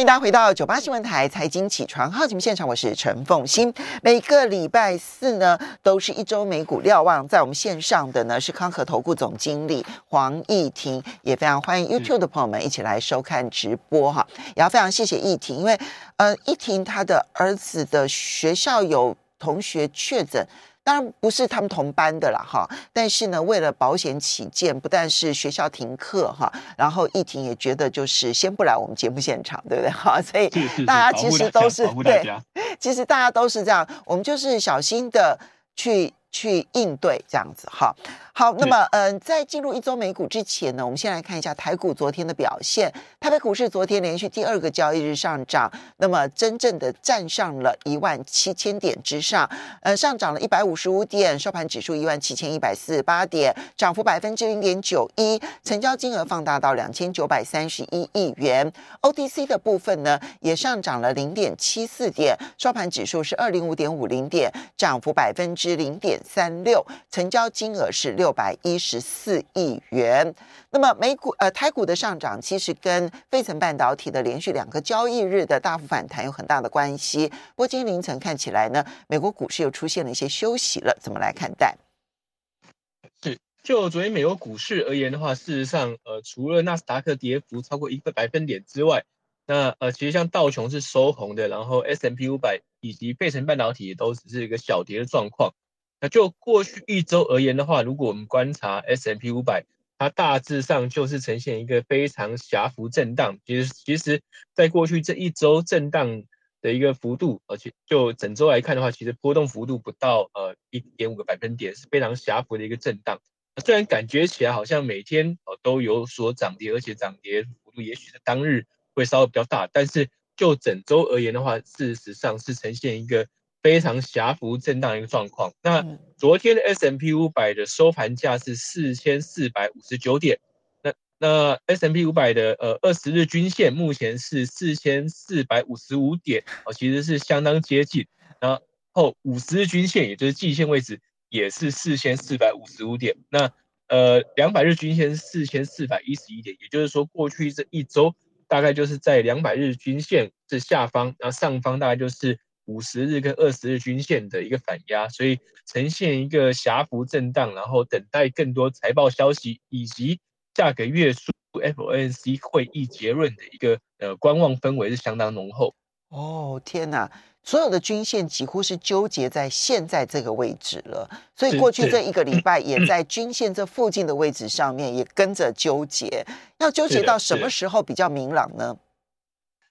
欢迎大家回到九八新闻台财经起床号节目现场，我是陈凤欣。每个礼拜四呢，都是一周美股瞭望，在我们线上的呢是康和投顾总经理黄义婷，也非常欢迎 YouTube 的朋友们一起来收看直播哈。也要非常谢谢义婷，因为呃，义婷她的儿子的学校有同学确诊。当然不是他们同班的啦，哈。但是呢，为了保险起见，不但是学校停课哈，然后艺婷也觉得就是先不来我们节目现场，对不对？哈，所以大家其实都是对，其实大家都是这样，我们就是小心的去。去应对这样子哈，好，那么嗯，在进入一周美股之前呢，我们先来看一下台股昨天的表现。台北股市昨天连续第二个交易日上涨，那么真正的站上了一万七千点之上，呃，上涨了一百五十五点，收盘指数一万七千一百四十八点，涨幅百分之零点九一，成交金额放大到两千九百三十一亿元。OTC 的部分呢，也上涨了零点七四点，收盘指数是二零五点五零点，涨幅百分之零点。三六成交金额是六百一十四亿元。那么美股呃台股的上涨，其实跟费城半导体的连续两个交易日的大幅反弹有很大的关系。不过今天凌晨看起来呢，美国股市又出现了一些休息了，怎么来看待？是就昨天美国股市而言的话，事实上呃除了纳斯达克跌幅超过一个百分点之外，那呃其实像道琼是收红的，然后 S M P 五百以及费城半导体都只是一个小跌的状况。那就过去一周而言的话，如果我们观察 S M P 五百，它大致上就是呈现一个非常狭幅震荡。其实，其实在过去这一周震荡的一个幅度，而且就整周来看的话，其实波动幅度不到呃一点五个百分点，是非常狭幅的一个震荡。虽然感觉起来好像每天哦都有所涨跌，而且涨跌幅度也许是当日会稍微比较大，但是就整周而言的话，事实上是呈现一个。非常狭幅震荡一个状况。那昨天的 S M P 五百的收盘价是四千四百五十九点。那那 S M P 五百的呃二十日均线目前是四千四百五十五点哦，其实是相当接近。然后五十日均线也就是季线位置也是四千四百五十五点。那呃两百日均线是四千四百一十一点，也就是说过去这一周大概就是在两百日均线这下方，然后上方大概就是。五十日跟二十日均线的一个反压，所以呈现一个狭幅震荡，然后等待更多财报消息以及下个月数 FOMC 会议结论的一个呃观望氛围是相当浓厚。哦天哪，所有的均线几乎是纠结在现在这个位置了，所以过去这一个礼 拜也在均线这附近的位置上面也跟着纠结，要纠结到什么时候比较明朗呢？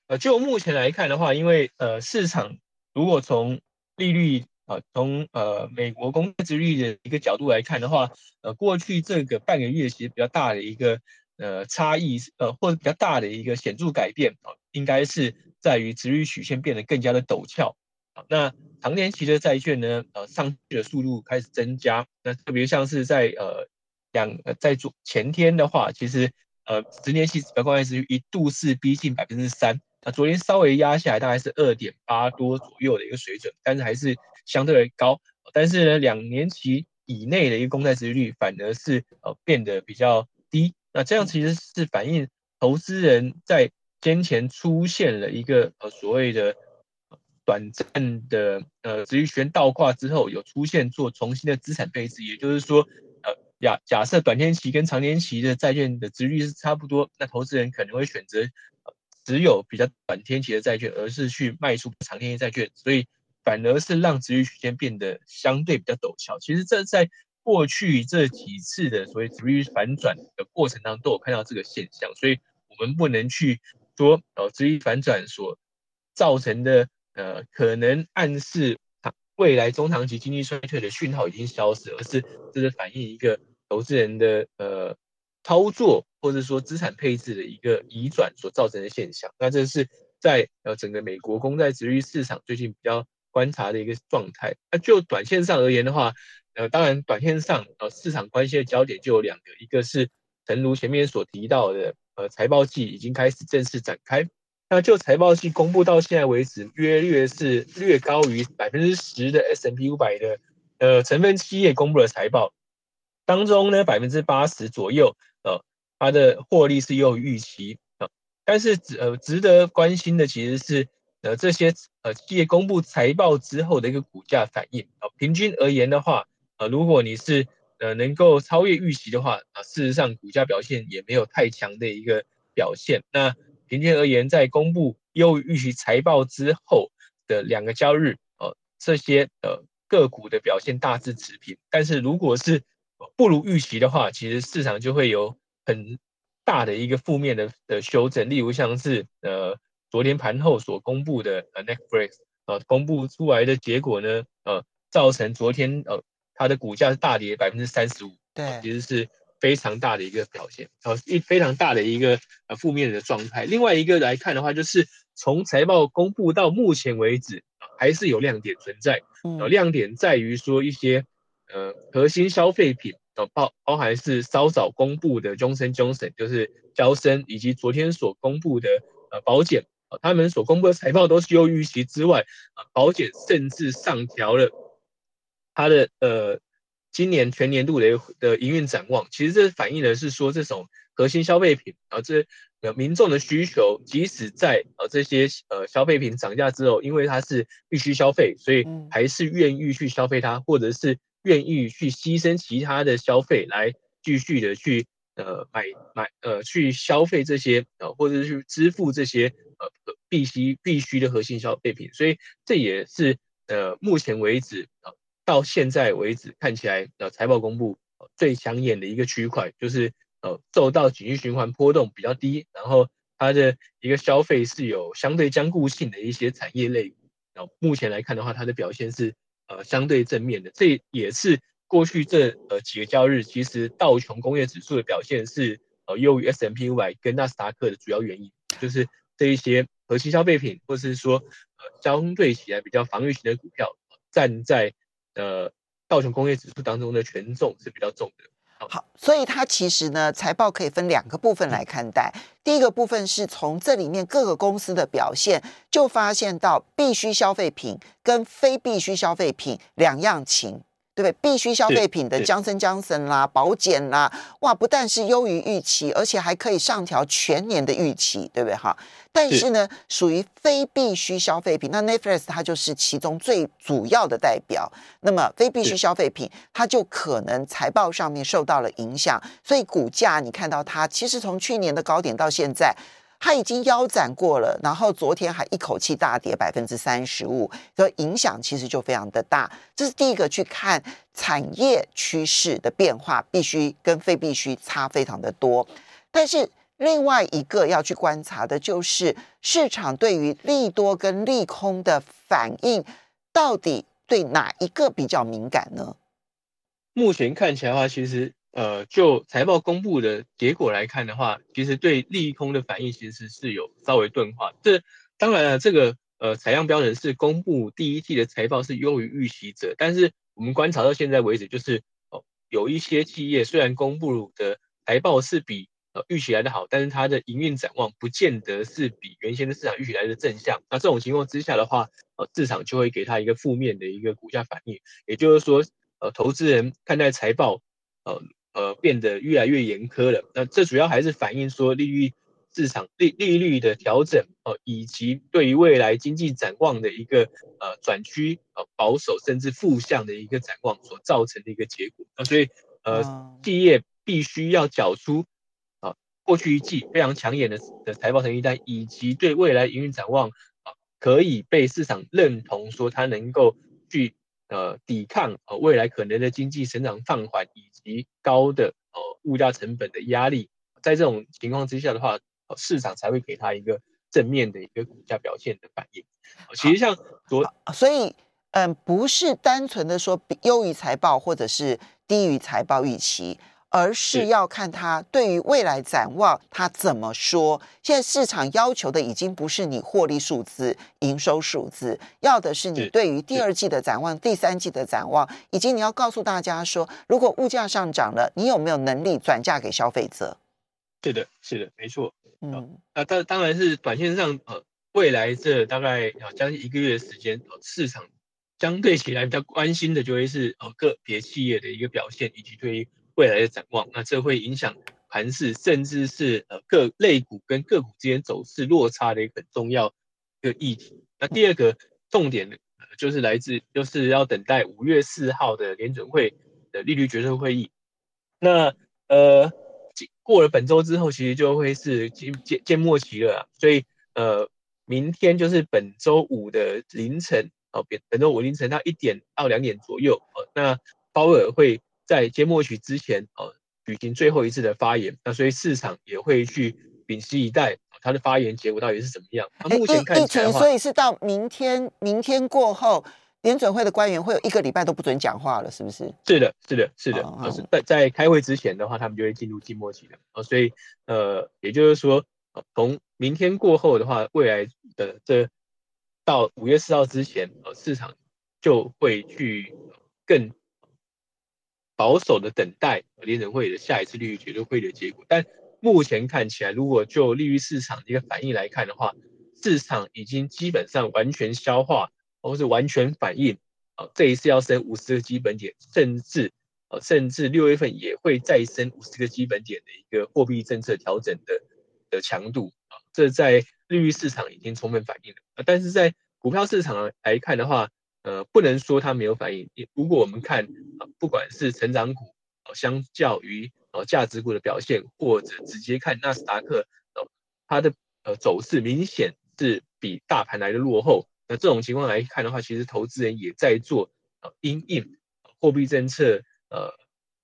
呃，就目前来看的话，因为呃市场。如果从利率啊，从呃美国公债率的一个角度来看的话，呃，过去这个半个月其实比较大的一个呃差异，呃或者比较大的一个显著改变啊，应该是在于殖率曲线变得更加的陡峭啊。那长年期的债券呢，呃上去的速度开始增加。那特别像是在呃两呃在昨前天的话，其实呃十年期指标公债值率一度是逼近百分之三。那昨天稍微压下来，大概是二点八多左右的一个水准，但是还是相对高。但是呢，两年期以内的一个公债殖率反而是呃变得比较低。那这样其实是反映投资人在先前出现了一个呃所谓的短暂的呃殖率权倒挂之后，有出现做重新的资产配置。也就是说，呃假假设短天期跟长天期的债券的值率是差不多，那投资人可能会选择。只有比较短天期的债券，而是去卖出长天期债券，所以反而是让殖率曲线变得相对比较陡峭。其实这在过去这几次的所谓殖率反转的过程当中，都有看到这个现象。所以我们不能去说，呃，殖率反转所造成的，呃，可能暗示未来中长期经济衰退的讯号已经消失，而是这是反映一个投资人的，呃。操作或者说资产配置的一个移转所造成的现象，那这是在呃整个美国公债殖率市场最近比较观察的一个状态。那就短线上而言的话，呃，当然短线上呃市场关心的焦点就有两个，一个是诚如前面所提到的，呃财报季已经开始正式展开。那就财报季公布到现在为止，约略是略高于百分之十的 S M P 五百的呃成分企业公布了财报。当中呢，百分之八十左右，它的获利是优于预期啊，但是值呃值得关心的其实是呃这些呃企业公布财报之后的一个股价反应啊。平均而言的话，呃如果你是呃能够超越预期的话啊，事实上股价表现也没有太强的一个表现。那平均而言，在公布优于预期财报之后的两个交易日，呃这些呃个股的表现大致持平。但是如果是不如预期的话，其实市场就会有很大的一个负面的的修正，例如像是呃昨天盘后所公布的呃 Netflix 呃公布出来的结果呢，呃造成昨天呃它的股价是大跌百分之三十五，对，其实是非常大的一个表现，呃一非常大的一个呃负面的状态。另外一个来看的话，就是从财报公布到目前为止，还是有亮点存在，呃亮点在于说一些呃核心消费品。包包含是稍早公布的 Johnson Johnson，就是交生，以及昨天所公布的呃保险，他们所公布的财报都是优预期之外，啊保险甚至上调了它的呃今年全年度的的营运展望。其实这反映的是说这种核心消费品啊，这呃民众的需求，即使在呃这些呃消费品涨价之后，因为它是必须消费，所以还是愿意去消费它，或者是。愿意去牺牲其他的消费来继续的去呃买买呃去消费这些呃或者是去支付这些呃必须必须的核心消费品，所以这也是呃目前为止呃到现在为止看起来呃财报公布最抢眼的一个区块，就是呃受到经济循环波动比较低，然后它的一个消费是有相对坚固性的一些产业类，然后目前来看的话，它的表现是。呃，相对正面的，这也是过去这呃几个交易日，其实道琼工业指数的表现是呃优于 S M P Y 跟纳斯达克的主要原因，就是这一些核心消费品，或是说呃相对起来比较防御型的股票，站在呃道琼工业指数当中的权重是比较重的。好，所以它其实呢，财报可以分两个部分来看待。第一个部分是从这里面各个公司的表现，就发现到必须消费品跟非必须消费品两样情。对不对？必须消费品的江森江森啦，保险啦，哇，不但是优于预期，而且还可以上调全年的预期，对不对？哈，但是呢，属于非必须消费品，那 Netflix 它就是其中最主要的代表。那么非必须消费品，它就可能财报上面受到了影响，所以股价你看到它，其实从去年的高点到现在。它已经腰斩过了，然后昨天还一口气大跌百分之三十五，所以影响其实就非常的大。这是第一个去看产业趋势的变化，必须跟非必须差非常的多。但是另外一个要去观察的就是市场对于利多跟利空的反应，到底对哪一个比较敏感呢？目前看起来的话，其实。呃，就财报公布的结果来看的话，其实对利空的反应其实是有稍微钝化。这当然了，这个呃采样标准是公布第一季的财报是优于预期者，但是我们观察到现在为止，就是哦有一些企业虽然公布的财报是比呃预期来的好，但是它的营运展望不见得是比原先的市场预期来的正向。那这种情况之下的话，呃市场就会给它一个负面的一个股价反应。也就是说，呃投资人看待财报，呃。呃，变得越来越严苛了。那这主要还是反映说利率市场利利率的调整，呃，以及对于未来经济展望的一个呃转趋呃保守甚至负向的一个展望所造成的一个结果。那所以呃，企业必须要缴出啊过去一季非常抢眼的的财报成绩单，以及对未来营运展望啊可以被市场认同说它能够去。呃，抵抗呃未来可能的经济成长放缓以及高的呃物价成本的压力，在这种情况之下的话，市场才会给它一个正面的一个股价表现的反应。其实像昨，所以嗯，不是单纯的说优于财报或者是低于财报预期。而是要看他对于未来展望，他怎么说？现在市场要求的已经不是你获利数字、营收数字，要的是你对于第二季的展望、第三季的展望，以及你要告诉大家说，如果物价上涨了，你有没有能力转嫁给消费者？是的，是的，没错。嗯，那当当然是短线上，呃，未来这大概啊将近一个月的时间，呃，市场相对起来比较关心的就会是呃个别企业的一个表现，以及对于。未来的展望，那这会影响盘势，甚至是呃各类股跟个股之间走势落差的一个很重要一个议题。那第二个重点呢就是来自就是要等待五月四号的联准会的利率决策会议。那呃过了本周之后，其实就会是渐渐渐末期了，所以呃明天就是本周五的凌晨哦，本本周五凌晨到一点到两点左右哦，那鲍尔会在揭末期之前哦。举行最后一次的发言，那所以市场也会去屏息以待他的发言结果到底是怎么样。那目前看起来所以是到明天，明天过后，联准会的官员会有一个礼拜都不准讲话了，是不是？是的，是的，是的。是在在开会之前的话，他们就会进入静默期的。哦，所以呃，也就是说，从明天过后的话，未来的这到五月四号之前，呃，市场就会去更。保守的等待联准会的下一次利率决策会的结果，但目前看起来，如果就利率市场的一个反应来看的话，市场已经基本上完全消化，或是完全反应，啊，这一次要升五十个基本点，甚至，啊，甚至六月份也会再升五十个基本点的一个货币政策调整的的强度，啊，这在利率市场已经充分反映了啊，但是在股票市场来看的话。呃，不能说它没有反应。也如果我们看啊，不管是成长股，相较于呃价值股的表现，或者直接看纳斯达克，呃，它的呃走势明显是比大盘来的落后。那这种情况来看的话，其实投资人也在做呃因应货币政策呃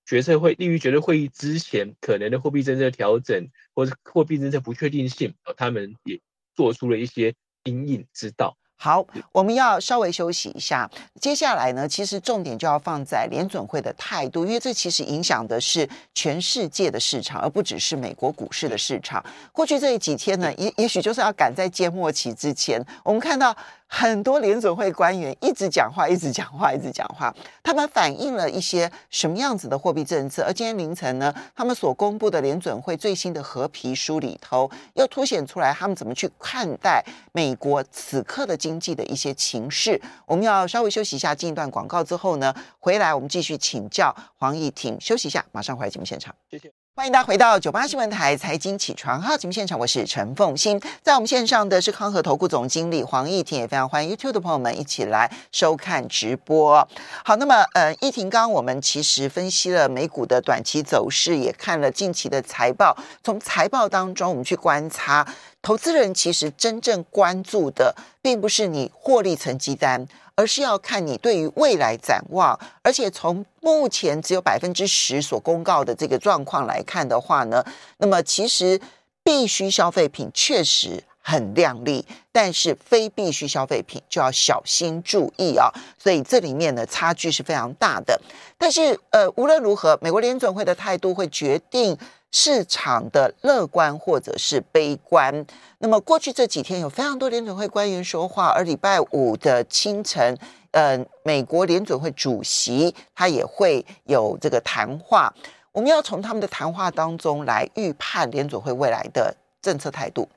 决策会利率决策会议之前可能的货币政策调整，或者货币政策不确定性，呃，他们也做出了一些因应之道。好，我们要稍微休息一下。接下来呢，其实重点就要放在联准会的态度，因为这其实影响的是全世界的市场，而不只是美国股市的市场。过去这几天呢，也也许就是要赶在缄末期之前，我们看到。很多联准会官员一直讲话，一直讲话，一直讲话。他们反映了一些什么样子的货币政策？而今天凌晨呢，他们所公布的联准会最新的合皮书里头，又凸显出来他们怎么去看待美国此刻的经济的一些情势。我们要稍微休息一下，进一段广告之后呢，回来我们继续请教黄义婷。休息一下，马上回来节目现场。谢谢。欢迎大家回到九八新闻台财经起床号节目现场，我是陈凤欣，在我们线上的是康和投顾总经理黄义婷，也非常欢迎 YouTube 的朋友们一起来收看直播。好，那么呃，义婷刚我们其实分析了美股的短期走势，也看了近期的财报，从财报当中我们去观察，投资人其实真正关注的，并不是你获利成绩单。而是要看你对于未来展望，而且从目前只有百分之十所公告的这个状况来看的话呢，那么其实必须消费品确实很亮丽，但是非必需消费品就要小心注意啊。所以这里面的差距是非常大的。但是呃，无论如何，美国联准会的态度会决定。市场的乐观或者是悲观，那么过去这几天有非常多联准会官员说话，而礼拜五的清晨，呃，美国联准会主席他也会有这个谈话。我们要从他们的谈话当中来预判联准会未来的政策态度。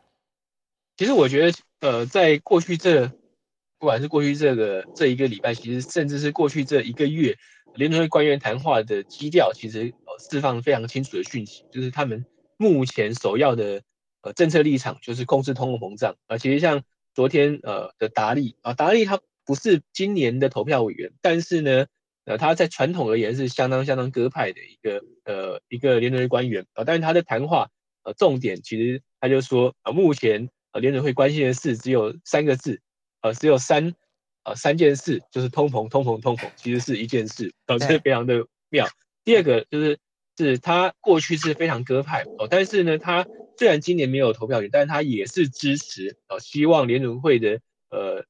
其实我觉得，呃，在过去这不管是过去这个这一个礼拜，其实甚至是过去这一个月。联储会官员谈话的基调其实呃释放非常清楚的讯息，就是他们目前首要的呃政策立场就是控制通货膨胀。而其实像昨天呃的达利啊，达利他不是今年的投票委员，但是呢呃他在传统而言是相当相当鸽派的一个呃一个联储会官员啊，但是他的谈话呃重点其实他就说啊目前呃联储会关心的事只有三个字呃只有三。呃，三件事就是通膨，通膨，通膨，其实是一件事，导致非常的妙。第二个就是，是他过去是非常鸽派哦，但是呢，他虽然今年没有投票权，但是他也是支持哦，希望联储会的呃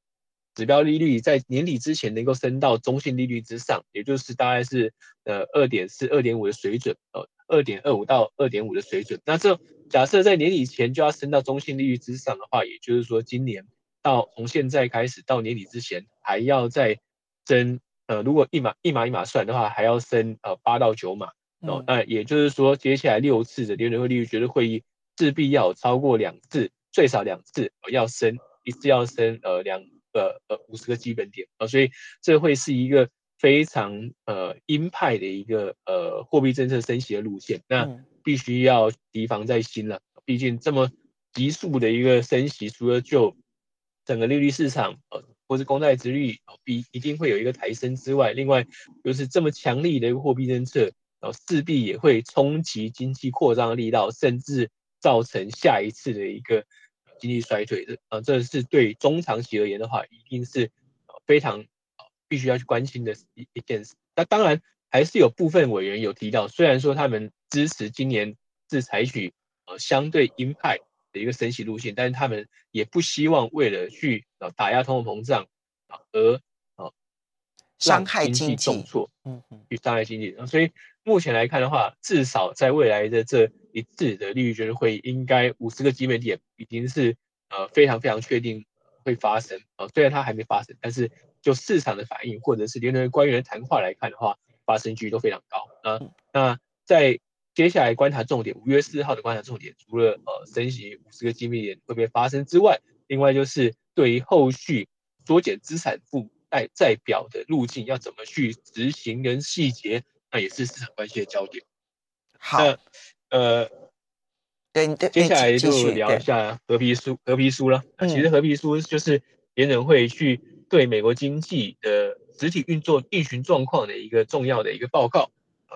指标利率在年底之前能够升到中性利率之上，也就是大概是呃二点四、二点五的水准哦，二点二五到二点五的水准。那这假设在年底前就要升到中性利率之上的话，也就是说今年。到从现在开始到年底之前，还要再升呃，如果一码一码一码算的话，还要升呃八到九码哦。那也就是说，接下来六次的联准会利率决策会议，势必要超过两次，最少两次要升一次要升呃两呃呃五十个基本点啊。所以这会是一个非常呃鹰派的一个呃货币政策升息的路线。那必须要提防在心了。毕竟这么急速的一个升息，除了就整个利率市场呃，或是公债殖率必一定会有一个抬升之外，另外就是这么强力的一个货币政策，呃，势必也会冲击经济扩张的力道，甚至造成下一次的一个经济衰退这。呃，这是对中长期而言的话，一定是非常必须要去关心的一一件事。那当然。还是有部分委员有提到，虽然说他们支持今年是采取呃相对鹰派的一个升息路线，但是他们也不希望为了去呃打压通货膨胀啊而啊伤害经济重挫，嗯嗯，去伤害经济。所以目前来看的话，至少在未来的这一次的利率决策会议，应该五十个基本点已经是呃非常非常确定会发生啊。虽然它还没发生，但是就市场的反应或者是联储官员的谈话来看的话。发生几率都非常高啊。那在接下来观察重点，五月四号的观察重点，除了呃升息五十个基点会不会发生之外，另外就是对于后续缩减资产负债债表的路径要怎么去执行跟细节，那也是市场关系的焦点。好，呃，对，接下来就聊一下合皮书，合皮书了。其实合皮书就是联准会去对美国经济的。实体运作运行状况的一个重要的一个报告。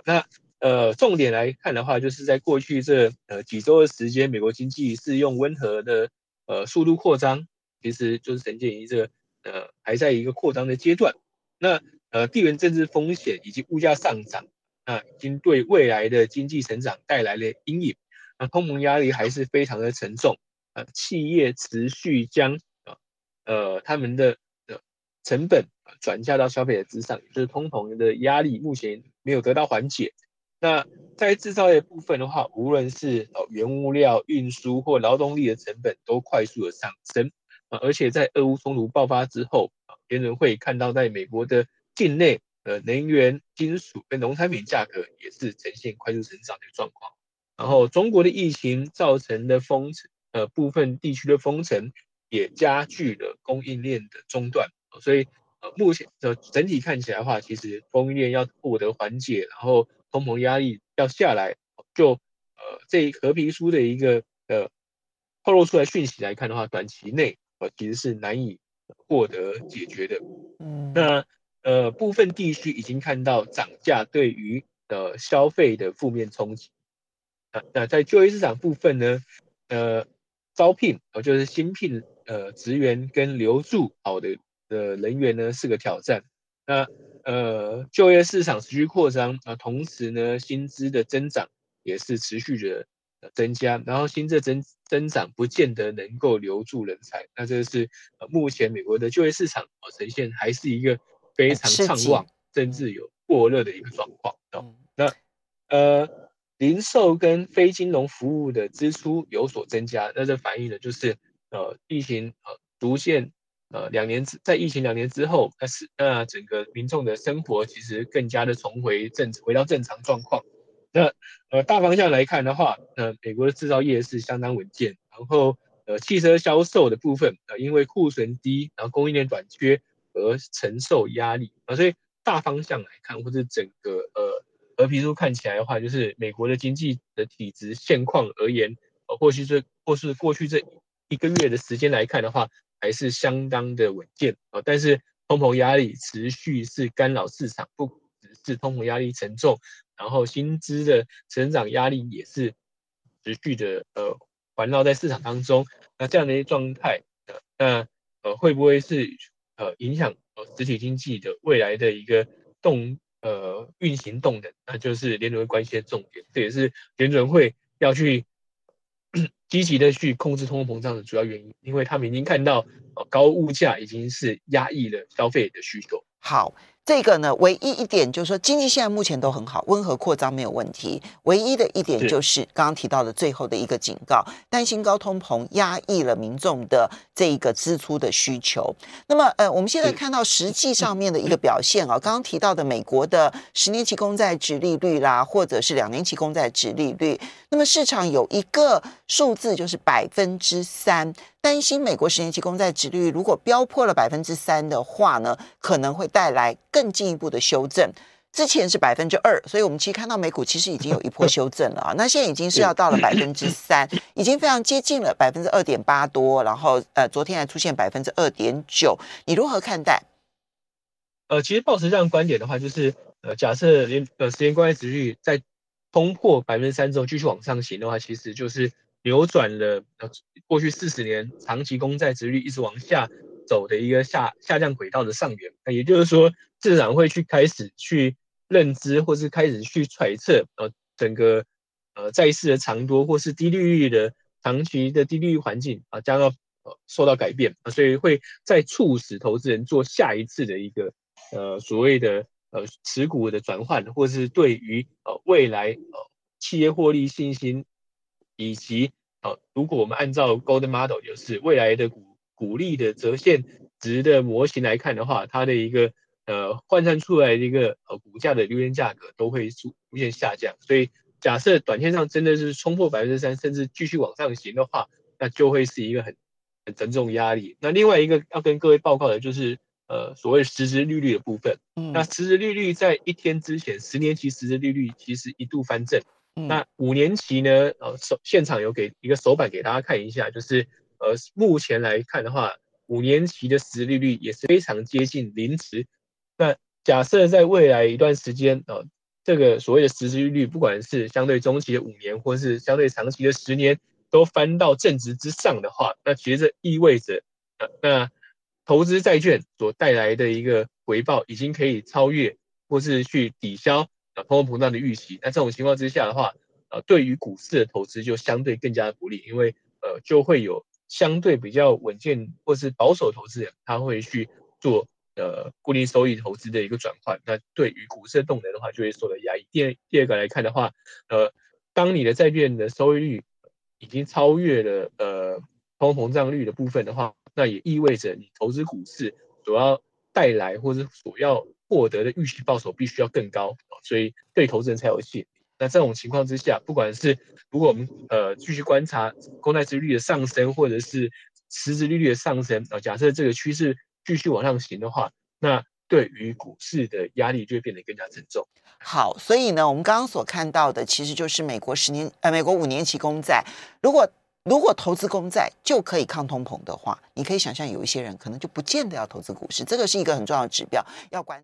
那呃，重点来看的话，就是在过去这呃几周的时间，美国经济是用温和的呃速度扩张，其实就是呈现一个呃还在一个扩张的阶段。那呃地缘政治风险以及物价上涨，那已经对未来的经济成长带来了阴影。那通膨压力还是非常的沉重。呃，企业持续将啊呃他们的的成本。转嫁到消费者之上，就是通膨的压力目前没有得到缓解。那在制造业部分的话，无论是呃原物料运输或劳动力的成本都快速的上升啊，而且在俄乌冲突爆发之后啊，别人会看到在美国的境内呃能源、金属跟农产品价格也是呈现快速成长的状况。然后中国的疫情造成的封城，呃部分地区的封城也加剧了供应链的中断，所以。呃，目前的整体看起来的话，其实供应链要获得缓解，然后通膨压力要下来，就呃这和平书的一个呃透露出来讯息来看的话，短期内呃其实是难以获得解决的。嗯，那呃部分地区已经看到涨价对于呃消费的负面冲击。那那在就业市场部分呢，呃招聘呃就是新聘呃职员跟留住好的。的人员呢是个挑战，那呃就业市场持续扩张啊，同时呢薪资的增长也是持续的增加，然后薪资增增长不见得能够留住人才，那这是呃目前美国的就业市场啊呈现还是一个非常畅旺，甚至有过热的一个状况哦。那呃零售跟非金融服务的支出有所增加，那这反映的就是呃疫情呃逐渐。呃，两年之在疫情两年之后，那是那整个民众的生活其实更加的重回正回到正常状况。那呃大方向来看的话，呃美国的制造业是相当稳健，然后呃汽车销售的部分呃因为库存低，然后供应链短缺而承受压力啊，所以大方向来看，或者整个呃和皮书看起来的话，就是美国的经济的体质现况而言，呃或许是或是过去这一个月的时间来看的话。还是相当的稳健啊，但是通膨压力持续是干扰市场，不只是通膨压力沉重，然后薪资的成长压力也是持续的呃环绕在市场当中。那这样的一些状态，那呃会不会是呃影响呃实体经济的未来的一个动呃运行动能？那就是联准会关心的重点，这也是联准会要去。积极的去控制通货膨胀的主要原因，因为他们已经看到，呃，高物价已经是压抑了消费的需求。好。这个呢，唯一一点就是说，经济现在目前都很好，温和扩张没有问题。唯一的一点就是刚刚提到的最后的一个警告，担心高通膨压抑了民众的这一个支出的需求。那么，呃，我们现在看到实际上面的一个表现啊，刚刚提到的美国的十年期公债值利率啦，或者是两年期公债值利率，那么市场有一个数字就是百分之三。担心美国十年期公债殖率如果飙破了百分之三的话呢，可能会带来更进一步的修正。之前是百分之二，所以我们其实看到美股其实已经有一波修正了啊。那现在已经是要到了百分之三，已经非常接近了百分之二点八多，然后呃，昨天还出现百分之二点九，你如何看待？呃，其实保持这样观点的话，就是呃，假设连呃时间关系值率在通破百分之三之后继续往上行的话，其实就是扭转了过去四十年长期公债值率一直往下走的一个下下降轨道的上缘。那也就是说，市场会去开始去。认知，或是开始去揣测，呃，整个呃债市的长多，或是低利率的长期的低利率环境啊，将要呃受到改变啊，所以会再促使投资人做下一次的一个呃所谓的呃持股的转换，或是对于呃未来呃企业获利信心，以及呃如果我们按照 Golden Model，就是未来的股股利的折现值的模型来看的话，它的一个。呃，换算出来的一个呃股价的流言价格都会出出现下降，所以假设短线上真的是冲破百分之三，甚至继续往上行的话，那就会是一个很很沉重压力。那另外一个要跟各位报告的就是呃所谓实质利率的部分。嗯。那实质利率在一天之前，十年期实质利率其实一度翻正。那五年期呢？呃，手现场有给一个手板给大家看一下，就是呃目前来看的话，五年期的实利率也是非常接近零值。那假设在未来一段时间，呃，这个所谓的实利率，不管是相对中期的五年，或是相对长期的十年，都翻到正值之上的话，那其实这意味着，呃，那投资债券所带来的一个回报，已经可以超越或是去抵消呃通货膨胀的预期。那这种情况之下的话，呃，对于股市的投资就相对更加不利，因为呃，就会有相对比较稳健或是保守投资人，他会去做。呃，固定收益投资的一个转换，那对于股市的动能的话，就会受到压抑。第二，第二个来看的话，呃，当你的债券的收益率已经超越了呃通货膨胀率的部分的话，那也意味着你投资股市主要带来或是所要获得的预期报酬必须要更高，所以对投资人才有吸引力。那这种情况之下，不管是如果我们呃继续观察公债殖率的上升，或者是实质利率的上升，啊，假设这个趋势。继续往上行的话，那对于股市的压力就会变得更加沉重。好，所以呢，我们刚刚所看到的，其实就是美国十年呃，美国五年期公债，如果如果投资公债就可以抗通膨的话，你可以想象有一些人可能就不见得要投资股市，这个是一个很重要的指标，要关。